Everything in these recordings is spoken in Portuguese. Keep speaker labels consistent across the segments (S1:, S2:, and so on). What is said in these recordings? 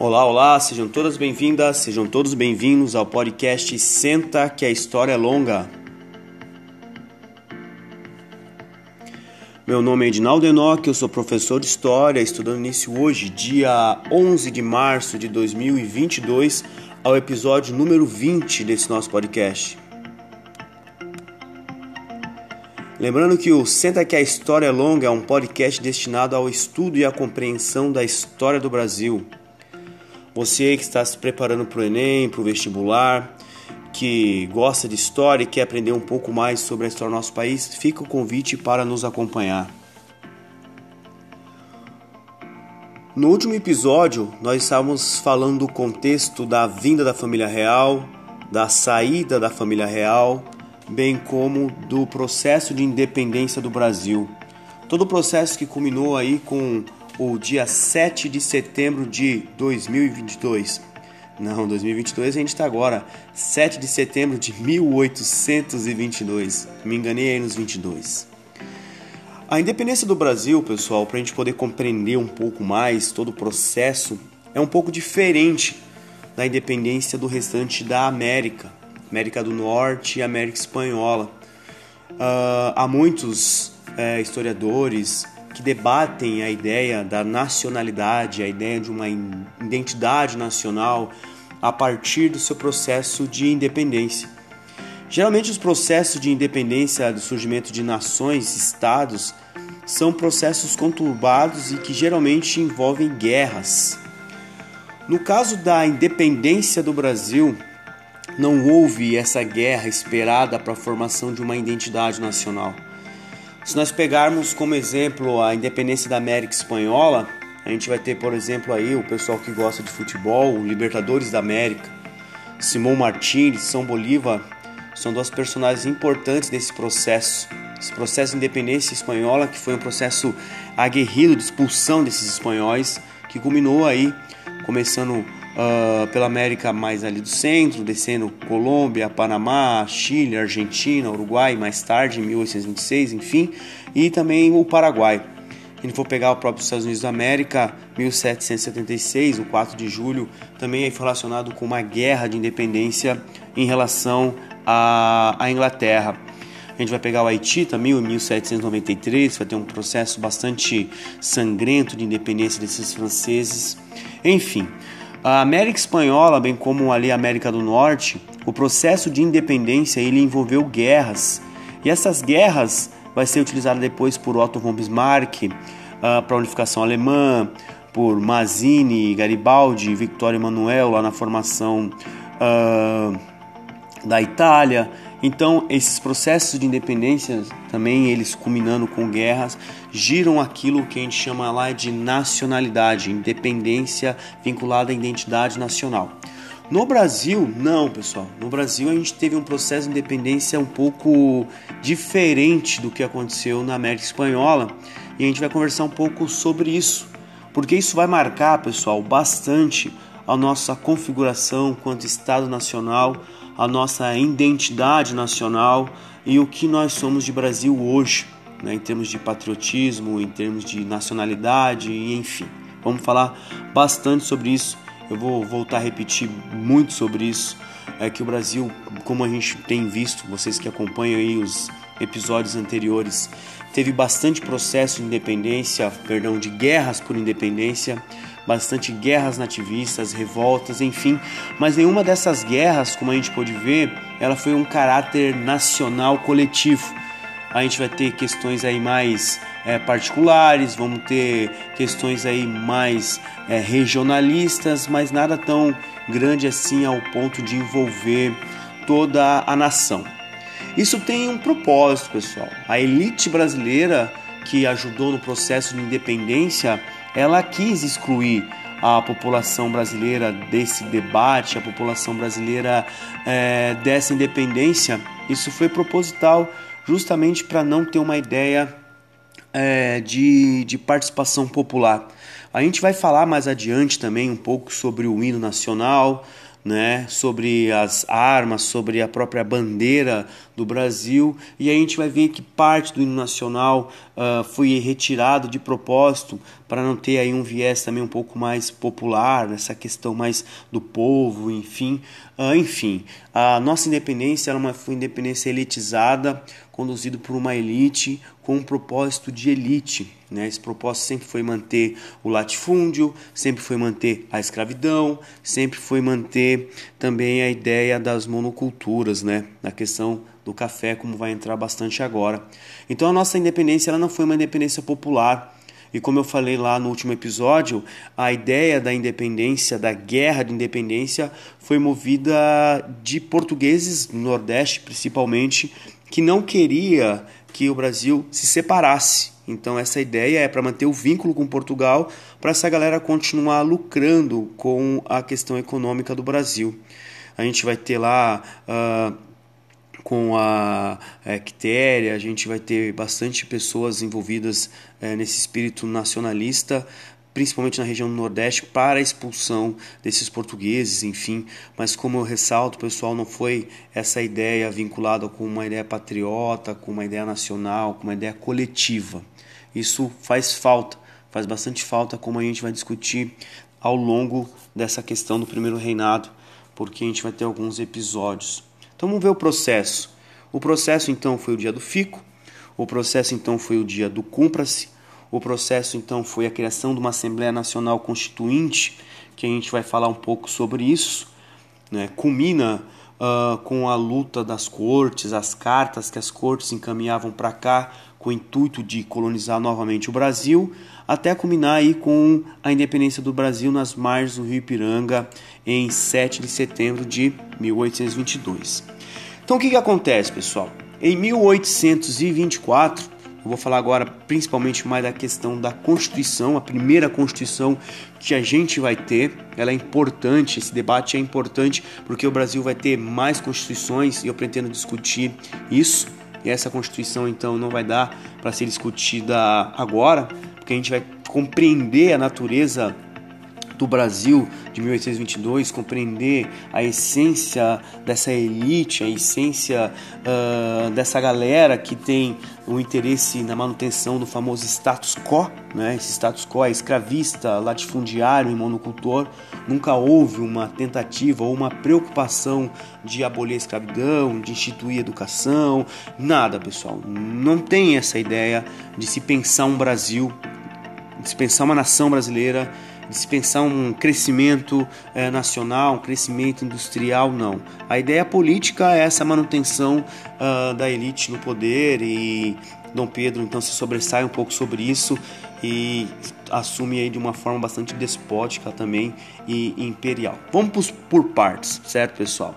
S1: Olá, olá, sejam todas bem-vindas, sejam todos bem-vindos ao podcast Senta que a História é Longa. Meu nome é Edinaldo Enoch, eu sou professor de História, estudando início hoje, dia 11 de março de 2022, ao episódio número 20 desse nosso podcast. Lembrando que o Senta que a História é Longa é um podcast destinado ao estudo e à compreensão da história do Brasil. Você que está se preparando para o Enem, para o vestibular, que gosta de história e quer aprender um pouco mais sobre a história do nosso país, fica o convite para nos acompanhar. No último episódio, nós estávamos falando do contexto da vinda da família real, da saída da família real, bem como do processo de independência do Brasil. Todo o processo que culminou aí com o dia 7 de setembro de 2022. Não, 2022 a gente está agora, 7 de setembro de 1822. Me enganei aí nos 22. A independência do Brasil, pessoal, para a gente poder compreender um pouco mais todo o processo, é um pouco diferente da independência do restante da América, América do Norte e América Espanhola. Uh, há muitos uh, historiadores, que debatem a ideia da nacionalidade, a ideia de uma identidade nacional a partir do seu processo de independência. Geralmente, os processos de independência do surgimento de nações, estados, são processos conturbados e que geralmente envolvem guerras. No caso da independência do Brasil, não houve essa guerra esperada para a formação de uma identidade nacional. Se nós pegarmos como exemplo a independência da América Espanhola, a gente vai ter, por exemplo, aí o pessoal que gosta de futebol, o Libertadores da América, Simão Martins, São Bolívar, são dois personagens importantes desse processo. Esse processo de independência espanhola, que foi um processo aguerrido de expulsão desses espanhóis, que culminou aí, começando uh, pela América mais ali do centro, descendo Colômbia, Panamá, Chile, Argentina, Uruguai, mais tarde, em 1826, enfim, e também o Paraguai. Se a gente for pegar o próprio Estados Unidos da América, 1776, o 4 de julho, também é relacionado com uma guerra de independência em relação à, à Inglaterra. A gente vai pegar o Haiti também, em 1793, vai ter um processo bastante sangrento de independência desses franceses. Enfim, a América Espanhola, bem como ali a América do Norte, o processo de independência ele envolveu guerras. E essas guerras vai ser utilizada depois por Otto von Bismarck uh, para a unificação alemã, por Mazzini, Garibaldi, Victor Emanuel lá na formação uh, da Itália. Então, esses processos de independência, também eles culminando com guerras, giram aquilo que a gente chama lá de nacionalidade, independência vinculada à identidade nacional. No Brasil, não, pessoal. No Brasil, a gente teve um processo de independência um pouco diferente do que aconteceu na América Espanhola e a gente vai conversar um pouco sobre isso, porque isso vai marcar, pessoal, bastante a nossa configuração quanto Estado Nacional, a nossa identidade nacional e o que nós somos de Brasil hoje, né, em termos de patriotismo, em termos de nacionalidade, enfim. Vamos falar bastante sobre isso. Eu vou voltar a repetir muito sobre isso. É que o Brasil, como a gente tem visto, vocês que acompanham aí os episódios anteriores, teve bastante processo de independência, perdão, de guerras por independência bastante guerras nativistas, revoltas, enfim, mas nenhuma dessas guerras, como a gente pôde ver, ela foi um caráter nacional coletivo. A gente vai ter questões aí mais é, particulares, vamos ter questões aí mais é, regionalistas, mas nada tão grande assim ao ponto de envolver toda a nação. Isso tem um propósito, pessoal. A elite brasileira que ajudou no processo de independência ela quis excluir a população brasileira desse debate, a população brasileira é, dessa independência. Isso foi proposital, justamente para não ter uma ideia é, de, de participação popular. A gente vai falar mais adiante também um pouco sobre o hino nacional, né, sobre as armas, sobre a própria bandeira do Brasil, e a gente vai ver que parte do hino nacional uh, foi retirado de propósito para não ter aí um viés também um pouco mais popular, essa questão mais do povo, enfim. Uh, enfim, a nossa independência era uma foi independência elitizada, conduzido por uma elite com um propósito de elite. Né? Esse propósito sempre foi manter o latifúndio, sempre foi manter a escravidão, sempre foi manter também a ideia das monoculturas, né? na questão do café, como vai entrar bastante agora. Então a nossa independência ela não foi uma independência popular. E como eu falei lá no último episódio, a ideia da independência, da guerra de independência, foi movida de portugueses do Nordeste, principalmente, que não queria que o Brasil se separasse. Então essa ideia é para manter o vínculo com Portugal, para essa galera continuar lucrando com a questão econômica do Brasil. A gente vai ter lá uh, com a Quitéria, a gente vai ter bastante pessoas envolvidas uh, nesse espírito nacionalista, principalmente na região do Nordeste, para a expulsão desses portugueses, enfim. Mas como eu ressalto, pessoal, não foi essa ideia vinculada com uma ideia patriota, com uma ideia nacional, com uma ideia coletiva. Isso faz falta, faz bastante falta, como a gente vai discutir ao longo dessa questão do primeiro reinado, porque a gente vai ter alguns episódios. Então vamos ver o processo. O processo então foi o dia do fico, o processo então foi o dia do cumpra-se, o processo então foi a criação de uma Assembleia Nacional Constituinte, que a gente vai falar um pouco sobre isso. Né? Culmina uh, com a luta das cortes, as cartas que as cortes encaminhavam para cá com o intuito de colonizar novamente o Brasil, até culminar aí com a independência do Brasil nas margens do Rio Ipiranga em 7 de setembro de 1822. Então o que, que acontece, pessoal? Em 1824, eu vou falar agora principalmente mais da questão da Constituição, a primeira Constituição que a gente vai ter. Ela é importante, esse debate é importante porque o Brasil vai ter mais constituições e eu pretendo discutir isso. E essa Constituição então não vai dar para ser discutida agora, porque a gente vai compreender a natureza do Brasil de 1822, compreender a essência dessa elite, a essência uh, dessa galera que tem o interesse na manutenção do famoso status quo, né? esse status quo é escravista, latifundiário e monocultor. Nunca houve uma tentativa ou uma preocupação de abolir a escravidão, de instituir educação, nada, pessoal. Não tem essa ideia de se pensar um Brasil, de se pensar uma nação brasileira dispensar um crescimento é, nacional, um crescimento industrial, não. A ideia política é essa manutenção uh, da elite no poder e Dom Pedro então se sobressai um pouco sobre isso e assume aí de uma forma bastante despótica também e imperial. Vamos por partes, certo, pessoal?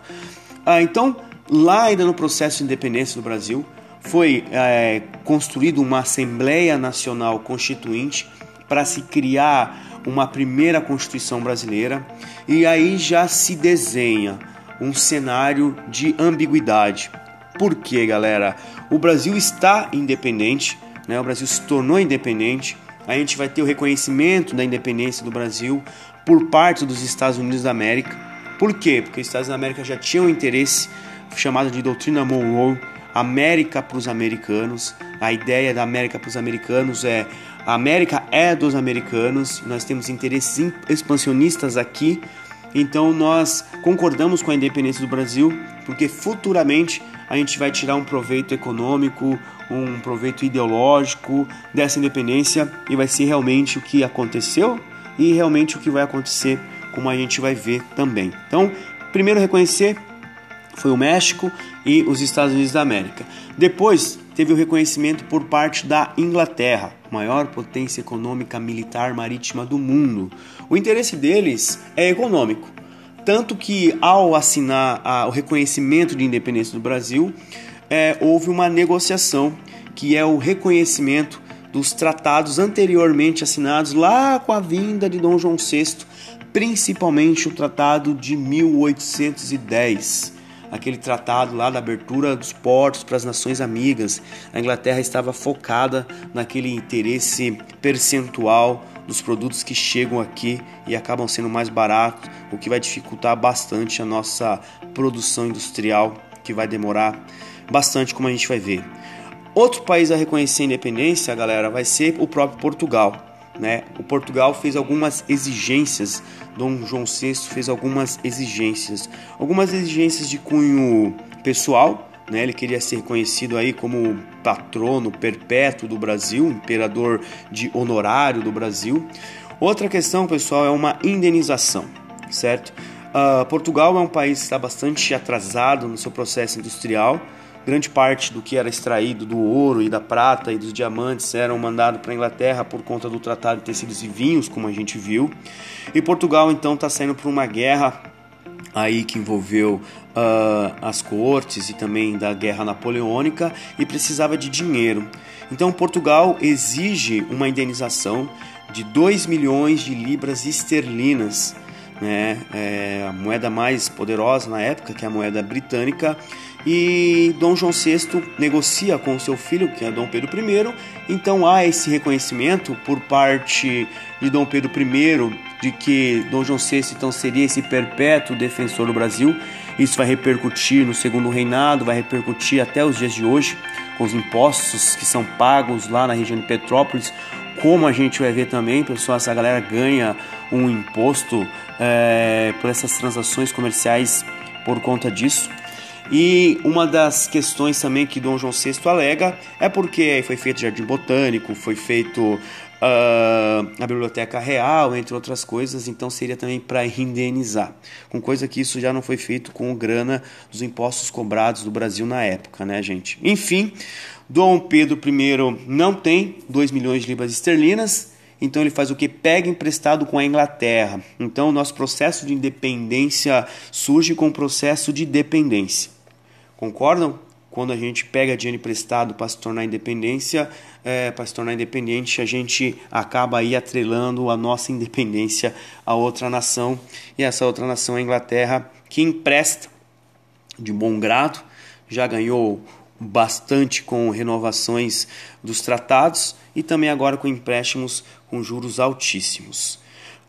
S1: Ah, então, lá ainda no processo de independência do Brasil, foi é, construída uma Assembleia Nacional Constituinte para se criar uma primeira Constituição brasileira e aí já se desenha um cenário de ambiguidade. Por quê, galera? O Brasil está independente, né? o Brasil se tornou independente, a gente vai ter o reconhecimento da independência do Brasil por parte dos Estados Unidos da América. Por quê? Porque os Estados Unidos da América já tinham interesse chamado de doutrina Monroe, América para os americanos. A ideia da América para os americanos é a América é dos americanos, nós temos interesses expansionistas aqui, então nós concordamos com a independência do Brasil, porque futuramente a gente vai tirar um proveito econômico, um proveito ideológico dessa independência e vai ser realmente o que aconteceu e realmente o que vai acontecer, como a gente vai ver também. Então, primeiro reconhecer foi o México e os Estados Unidos da América. Depois teve o reconhecimento por parte da Inglaterra, maior potência econômica militar marítima do mundo. O interesse deles é econômico, tanto que ao assinar a, o reconhecimento de independência do Brasil, é, houve uma negociação que é o reconhecimento dos tratados anteriormente assinados lá com a vinda de Dom João VI, principalmente o Tratado de 1810 aquele tratado lá da abertura dos portos para as nações amigas. A Inglaterra estava focada naquele interesse percentual dos produtos que chegam aqui e acabam sendo mais baratos, o que vai dificultar bastante a nossa produção industrial, que vai demorar bastante, como a gente vai ver. Outro país a reconhecer a independência, galera, vai ser o próprio Portugal. Né? O Portugal fez algumas exigências, Dom João VI fez algumas exigências, algumas exigências de cunho pessoal, né? Ele queria ser reconhecido aí como patrono perpétuo do Brasil, imperador de honorário do Brasil. Outra questão, pessoal, é uma indenização, certo? Uh, Portugal é um país que está bastante atrasado no seu processo industrial grande parte do que era extraído do ouro e da prata e dos diamantes eram mandados para a Inglaterra por conta do Tratado de Tecidos e Vinhos, como a gente viu. E Portugal então está saindo por uma guerra aí que envolveu uh, as cortes e também da guerra napoleônica e precisava de dinheiro. Então Portugal exige uma indenização de 2 milhões de libras esterlinas, né? É a moeda mais poderosa na época, que é a moeda britânica, e Dom João VI negocia com seu filho, que é Dom Pedro I. Então há esse reconhecimento por parte de Dom Pedro I de que Dom João VI então seria esse perpétuo defensor do Brasil. Isso vai repercutir no segundo reinado, vai repercutir até os dias de hoje com os impostos que são pagos lá na região de Petrópolis. Como a gente vai ver também, pessoal, essa galera ganha um imposto é, por essas transações comerciais por conta disso. E uma das questões também que Dom João VI alega é porque foi feito jardim botânico, foi feito a biblioteca real, entre outras coisas, então seria também para indenizar, com coisa que isso já não foi feito com grana dos impostos cobrados do Brasil na época, né, gente? Enfim, Dom Pedro I não tem 2 milhões de libras esterlinas, então ele faz o que? Pega emprestado com a Inglaterra. Então o nosso processo de independência surge com o processo de dependência. Concordam? Quando a gente pega dinheiro emprestado para se tornar independência, é, para se tornar independente, a gente acaba aí atrelando a nossa independência a outra nação. E essa outra nação é a Inglaterra, que empresta de bom grado, já ganhou bastante com renovações dos tratados e também agora com empréstimos com juros altíssimos.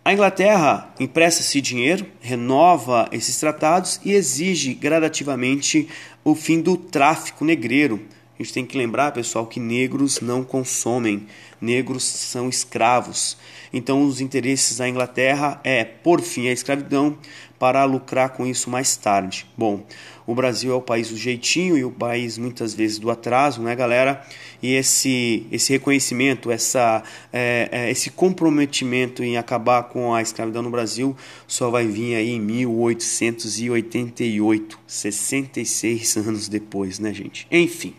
S1: A Inglaterra empresta-se dinheiro, renova esses tratados e exige gradativamente o fim do tráfico negreiro. A gente tem que lembrar, pessoal, que negros não consomem, negros são escravos. Então, os interesses da Inglaterra é por fim a escravidão para lucrar com isso mais tarde. Bom, o Brasil é o país do jeitinho e o país muitas vezes do atraso, né, galera? E esse, esse reconhecimento, essa, é, é, esse comprometimento em acabar com a escravidão no Brasil só vai vir aí em 1888, 66 anos depois, né, gente? Enfim,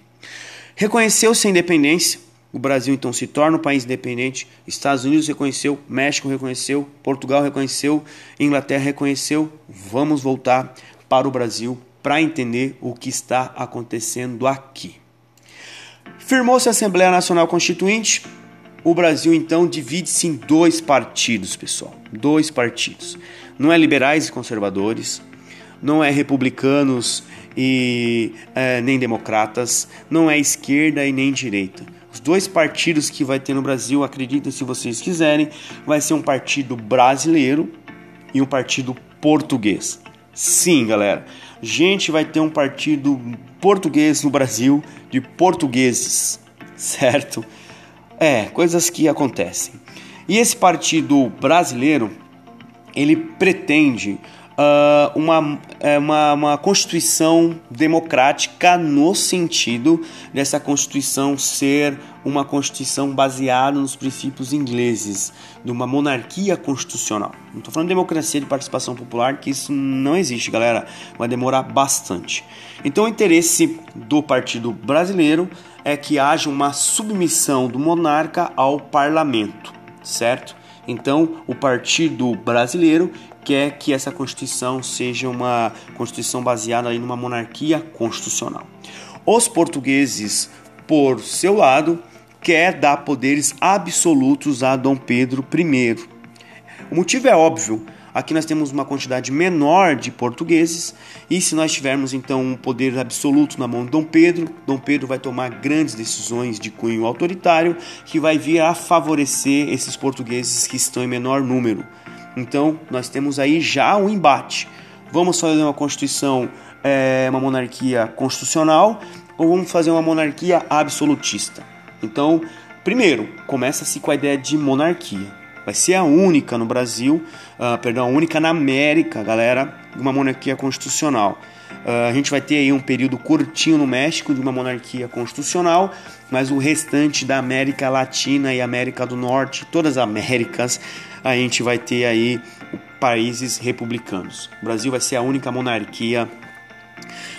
S1: reconheceu-se a independência. O Brasil então se torna um país independente, Estados Unidos reconheceu, México reconheceu, Portugal reconheceu, Inglaterra reconheceu. Vamos voltar para o Brasil para entender o que está acontecendo aqui. Firmou-se a Assembleia Nacional Constituinte. O Brasil então divide-se em dois partidos, pessoal. Dois partidos. Não é liberais e conservadores, não é republicanos e é, nem democratas, não é esquerda e nem direita. Os dois partidos que vai ter no Brasil, acreditem se vocês quiserem, vai ser um partido brasileiro e um partido português. Sim, galera gente vai ter um partido português no Brasil de portugueses, certo? É, coisas que acontecem. E esse partido brasileiro, ele pretende uh, uma, é, uma, uma constituição democrática no sentido dessa constituição ser uma constituição baseada nos princípios ingleses, de uma monarquia constitucional. Não estou falando de democracia de participação popular, que isso não existe, galera. Vai demorar bastante. Então, o interesse do Partido Brasileiro é que haja uma submissão do monarca ao parlamento, certo? Então, o Partido Brasileiro quer que essa Constituição seja uma Constituição baseada aí numa monarquia constitucional. Os portugueses, por seu lado, quer dar poderes absolutos a Dom Pedro I. O motivo é óbvio. aqui nós temos uma quantidade menor de portugueses, e se nós tivermos então um poder absoluto na mão de Dom Pedro, Dom Pedro vai tomar grandes decisões de cunho autoritário que vai vir a favorecer esses portugueses que estão em menor número. Então, nós temos aí já um embate. Vamos fazer uma constituição, é, uma monarquia constitucional ou vamos fazer uma monarquia absolutista? Então, primeiro, começa-se com a ideia de monarquia. Vai ser a única no Brasil, uh, perdão, a única na América, galera, uma monarquia constitucional. Uh, a gente vai ter aí um período curtinho no México de uma monarquia constitucional, mas o restante da América Latina e América do Norte, todas as Américas, a gente vai ter aí países republicanos. O Brasil vai ser a única monarquia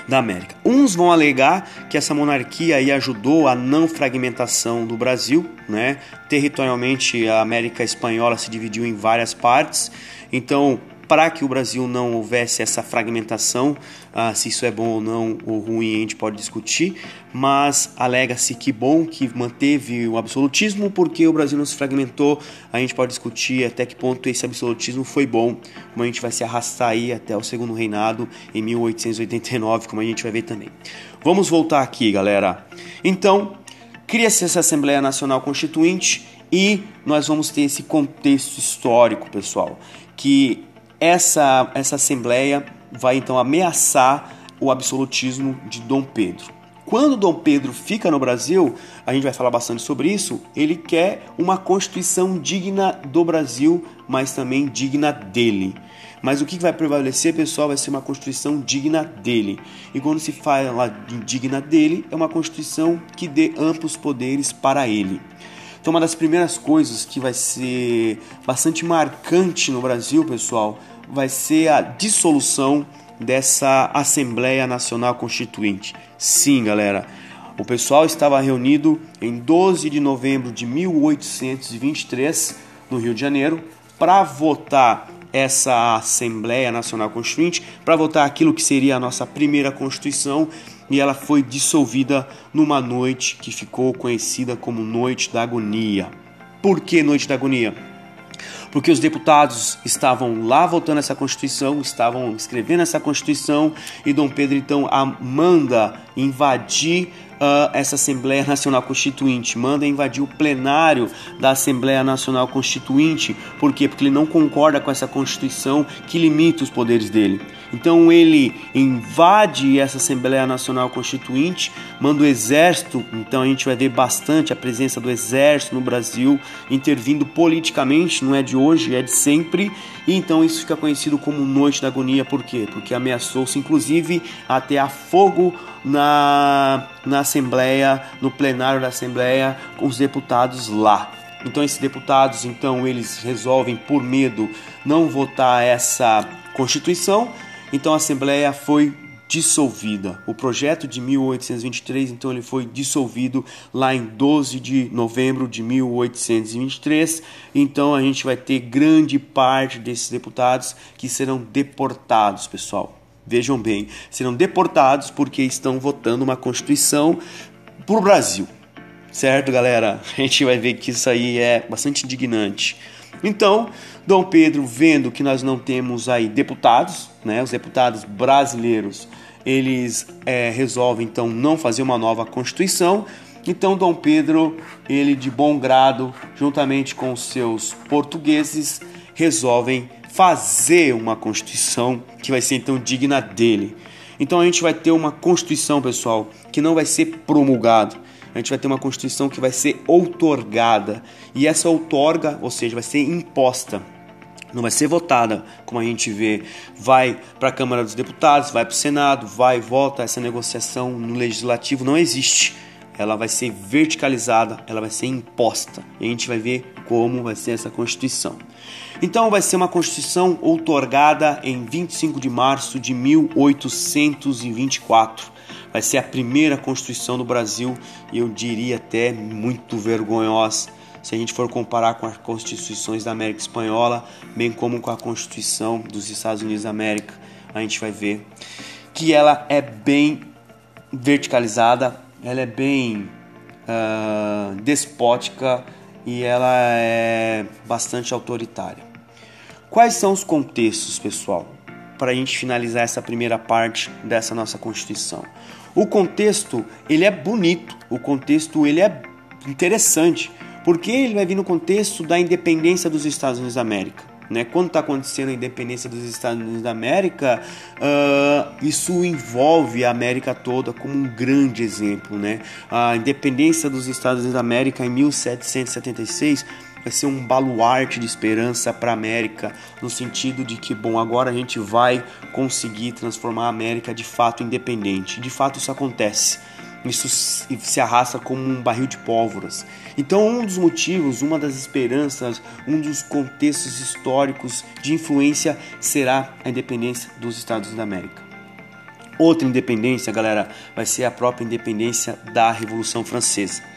S1: da América. Uns vão alegar que essa monarquia aí ajudou a não fragmentação do Brasil, né? Territorialmente a América espanhola se dividiu em várias partes. Então, para que o Brasil não houvesse essa fragmentação, ah, se isso é bom ou não ou ruim a gente pode discutir, mas alega-se que bom que manteve o absolutismo porque o Brasil não se fragmentou, a gente pode discutir até que ponto esse absolutismo foi bom, como a gente vai se arrastar aí até o segundo reinado em 1889, como a gente vai ver também. Vamos voltar aqui, galera. Então, cria-se essa Assembleia Nacional Constituinte e nós vamos ter esse contexto histórico, pessoal, que essa, essa Assembleia vai então ameaçar o absolutismo de Dom Pedro. Quando Dom Pedro fica no Brasil, a gente vai falar bastante sobre isso, ele quer uma constituição digna do Brasil, mas também digna dele. Mas o que vai prevalecer, pessoal, vai ser uma constituição digna dele. E quando se fala de digna dele, é uma constituição que dê amplos poderes para ele. Então, uma das primeiras coisas que vai ser bastante marcante no Brasil, pessoal, vai ser a dissolução dessa Assembleia Nacional Constituinte. Sim, galera, o pessoal estava reunido em 12 de novembro de 1823 no Rio de Janeiro para votar essa Assembleia Nacional Constituinte, para votar aquilo que seria a nossa primeira Constituição, e ela foi dissolvida numa noite que ficou conhecida como Noite da Agonia. Por que Noite da Agonia? Porque os deputados estavam lá votando essa Constituição, estavam escrevendo essa Constituição, e Dom Pedro então manda invadir essa Assembleia Nacional Constituinte, manda invadir o plenário da Assembleia Nacional Constituinte. Por quê? Porque ele não concorda com essa Constituição que limita os poderes dele. Então ele invade essa Assembleia Nacional Constituinte, manda o exército, então a gente vai ver bastante a presença do exército no Brasil intervindo politicamente, não é de hoje, é de sempre, e então isso fica conhecido como Noite da Agonia, por quê? Porque ameaçou-se inclusive até a fogo na, na Assembleia, no plenário da Assembleia, com os deputados lá. Então esses deputados, então eles resolvem por medo não votar essa Constituição. Então a Assembleia foi dissolvida. O projeto de 1823, então ele foi dissolvido lá em 12 de novembro de 1823. Então a gente vai ter grande parte desses deputados que serão deportados, pessoal. Vejam bem, serão deportados porque estão votando uma Constituição para o Brasil. Certo, galera? A gente vai ver que isso aí é bastante indignante. Então, Dom Pedro, vendo que nós não temos aí deputados, né, os deputados brasileiros, eles é, resolvem então não fazer uma nova Constituição. Então, Dom Pedro, ele de bom grado, juntamente com os seus portugueses, resolvem fazer uma Constituição que vai ser então digna dele. Então a gente vai ter uma Constituição, pessoal, que não vai ser promulgada. A gente vai ter uma Constituição que vai ser outorgada. E essa outorga, ou seja, vai ser imposta. Não vai ser votada, como a gente vê. Vai para a Câmara dos Deputados, vai para o Senado, vai e volta. Essa negociação no Legislativo não existe. Ela vai ser verticalizada, ela vai ser imposta. E a gente vai ver como vai ser essa Constituição. Então vai ser uma Constituição outorgada em 25 de março de 1824. Vai ser a primeira Constituição do Brasil e eu diria até muito vergonhosa se a gente for comparar com as constituições da América Espanhola, bem como com a Constituição dos Estados Unidos da América, a gente vai ver que ela é bem verticalizada, ela é bem uh, despótica e ela é bastante autoritária. Quais são os contextos, pessoal, para a gente finalizar essa primeira parte dessa nossa Constituição? O contexto, ele é bonito, o contexto, ele é interessante, porque ele vai vir no contexto da independência dos Estados Unidos da América. Né? Quando está acontecendo a independência dos Estados Unidos da América, uh, isso envolve a América toda como um grande exemplo. Né? A independência dos Estados Unidos da América em 1776 vai ser um baluarte de esperança para a América, no sentido de que, bom, agora a gente vai conseguir transformar a América de fato independente. De fato, isso acontece. Isso se arrasta como um barril de pólvoras. Então, um dos motivos, uma das esperanças, um dos contextos históricos de influência será a independência dos Estados da América. Outra independência, galera, vai ser a própria independência da Revolução Francesa.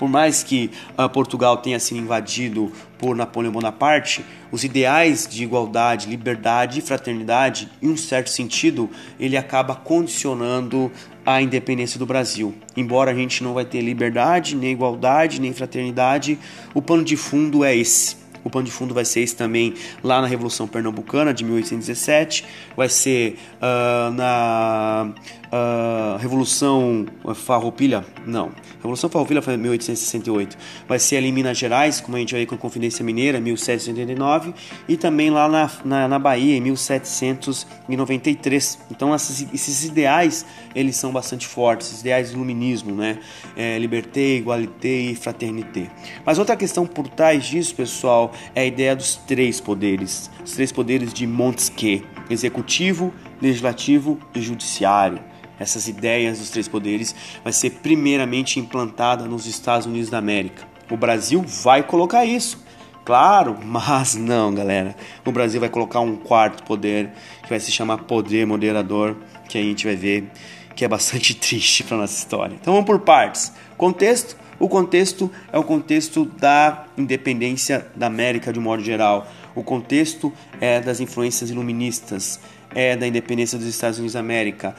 S1: Por mais que uh, Portugal tenha sido invadido por Napoleão Bonaparte, os ideais de igualdade, liberdade e fraternidade, em um certo sentido, ele acaba condicionando a independência do Brasil. Embora a gente não vai ter liberdade, nem igualdade, nem fraternidade, o pano de fundo é esse. O pano de fundo vai ser esse também lá na Revolução Pernambucana de 1817, vai ser uh, na uh, Revolução Farroupilha, não, Revolução Farroupilha foi em 1868, vai ser ali em Minas Gerais, como a gente ver com a Confidência Mineira, 1789, e também lá na, na, na Bahia, em 1793. Então esses, esses ideais, eles são bastante fortes, ideais do iluminismo, né? É, liberté, igualité e fraternité. Mas outra questão por trás disso, pessoal, é a ideia dos três poderes, os três poderes de Montesquieu, executivo, legislativo e judiciário essas ideias dos três poderes, vai ser primeiramente implantada nos Estados Unidos da América. O Brasil vai colocar isso. Claro, mas não, galera. O Brasil vai colocar um quarto poder, que vai se chamar poder moderador, que a gente vai ver que é bastante triste para nossa história. Então vamos por partes. Contexto: o contexto é o contexto da independência da América de um modo geral. O contexto é das influências iluministas, é da independência dos Estados Unidos da América,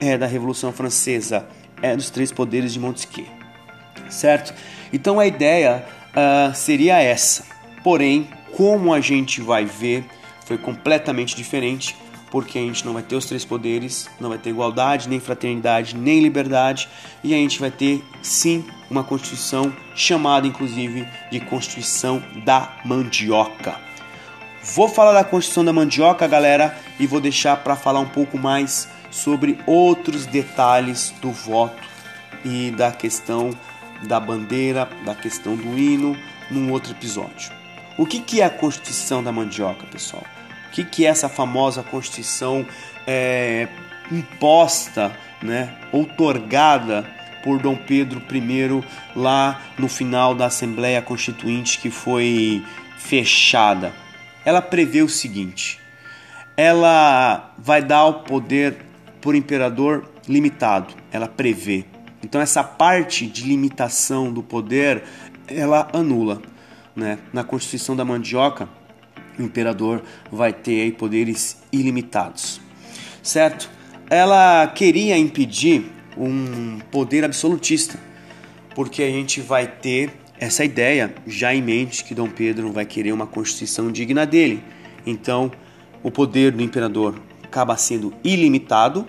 S1: é da Revolução Francesa, é dos três poderes de Montesquieu, certo? Então a ideia uh, seria essa. Porém, como a gente vai ver, foi completamente diferente, porque a gente não vai ter os três poderes, não vai ter igualdade, nem fraternidade, nem liberdade, e a gente vai ter sim uma constituição chamada inclusive de Constituição da Mandioca. Vou falar da Constituição da Mandioca, galera, e vou deixar para falar um pouco mais sobre outros detalhes do voto e da questão da bandeira, da questão do hino, num outro episódio. O que, que é a Constituição da Mandioca, pessoal? O que, que é essa famosa Constituição é, imposta, né, outorgada por Dom Pedro I lá no final da Assembleia Constituinte que foi fechada? Ela prevê o seguinte: ela vai dar o poder por imperador limitado, ela prevê. Então essa parte de limitação do poder, ela anula, né? Na Constituição da Mandioca, o imperador vai ter poderes ilimitados. Certo? Ela queria impedir um poder absolutista, porque a gente vai ter essa ideia já em mente que Dom Pedro vai querer uma constituição digna dele. Então, o poder do imperador acaba sendo ilimitado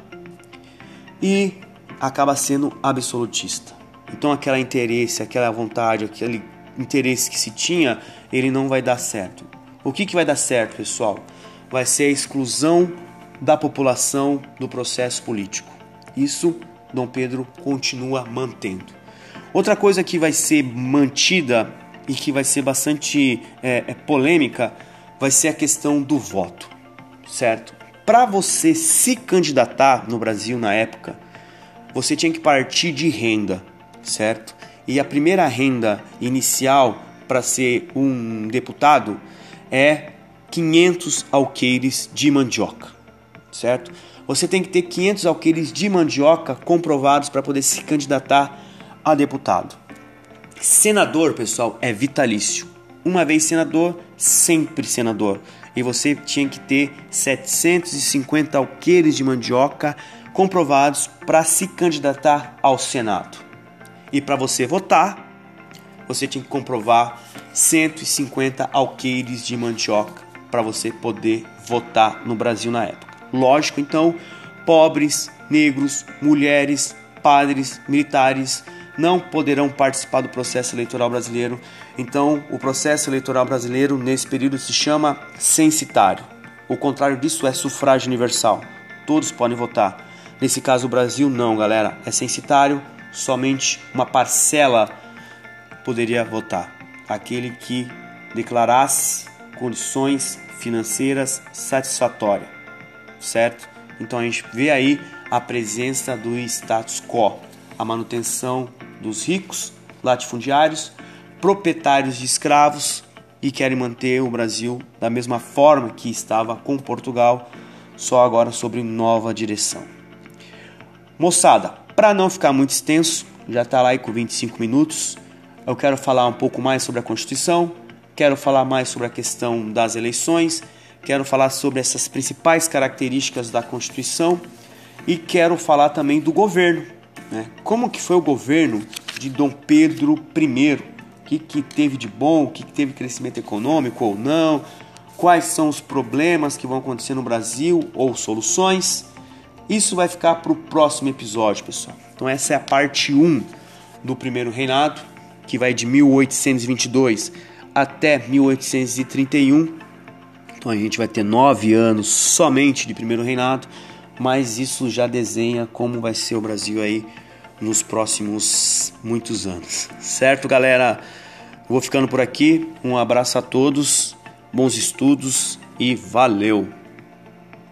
S1: e acaba sendo absolutista. Então aquele interesse, aquela vontade, aquele interesse que se tinha, ele não vai dar certo. O que, que vai dar certo, pessoal? Vai ser a exclusão da população do processo político. Isso Dom Pedro continua mantendo. Outra coisa que vai ser mantida e que vai ser bastante é, é polêmica vai ser a questão do voto, certo? Para você se candidatar no Brasil na época, você tinha que partir de renda, certo? E a primeira renda inicial para ser um deputado é 500 alqueires de mandioca, certo? Você tem que ter 500 alqueires de mandioca comprovados para poder se candidatar a deputado. Senador, pessoal, é vitalício. Uma vez senador, sempre senador. E você tinha que ter 750 alqueires de mandioca comprovados para se candidatar ao Senado. E para você votar, você tinha que comprovar 150 alqueires de mandioca para você poder votar no Brasil na época. Lógico, então, pobres, negros, mulheres, padres, militares não poderão participar do processo eleitoral brasileiro. Então, o processo eleitoral brasileiro nesse período se chama censitário. O contrário disso é sufrágio universal. Todos podem votar. Nesse caso, o Brasil não, galera. É censitário, somente uma parcela poderia votar. Aquele que declarasse condições financeiras satisfatórias, certo? Então a gente vê aí a presença do status quo, a manutenção dos ricos, latifundiários, proprietários de escravos e querem manter o Brasil da mesma forma que estava com Portugal, só agora sobre nova direção. Moçada, para não ficar muito extenso, já está lá aí com 25 minutos, eu quero falar um pouco mais sobre a Constituição, quero falar mais sobre a questão das eleições, quero falar sobre essas principais características da Constituição e quero falar também do governo. Né? Como que foi o governo de Dom Pedro I? O que, que teve de bom? O que, que teve crescimento econômico ou não? Quais são os problemas que vão acontecer no Brasil ou soluções? Isso vai ficar para o próximo episódio, pessoal. Então essa é a parte 1 do primeiro reinado, que vai de 1822 até 1831. Então a gente vai ter nove anos somente de primeiro reinado, mas isso já desenha como vai ser o Brasil aí nos próximos muitos anos. Certo, galera? Vou ficando por aqui. Um abraço a todos, bons estudos e valeu!